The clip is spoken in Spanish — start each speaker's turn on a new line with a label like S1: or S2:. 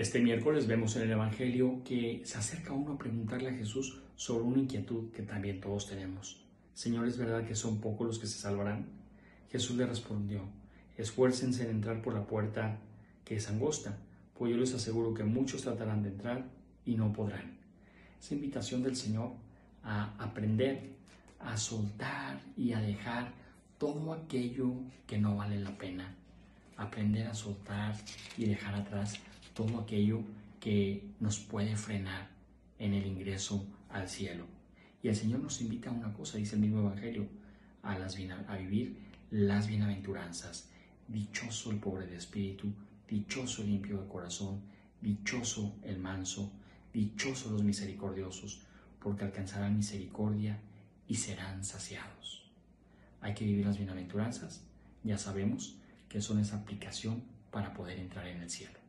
S1: Este miércoles vemos en el Evangelio que se acerca uno a preguntarle a Jesús sobre una inquietud que también todos tenemos. Señor, ¿es verdad que son pocos los que se salvarán? Jesús le respondió, esfuércense en entrar por la puerta que es angosta, pues yo les aseguro que muchos tratarán de entrar y no podrán. Esa invitación del Señor a aprender, a soltar y a dejar todo aquello que no vale la pena. Aprender a soltar y dejar atrás todo aquello que nos puede frenar en el ingreso al cielo. Y el Señor nos invita a una cosa, dice el mismo Evangelio, a, las, a vivir las bienaventuranzas. Dichoso el pobre de espíritu, dichoso el limpio de corazón, dichoso el manso, dichoso los misericordiosos, porque alcanzarán misericordia y serán saciados. Hay que vivir las bienaventuranzas, ya sabemos que son esa aplicación para poder entrar en el cielo.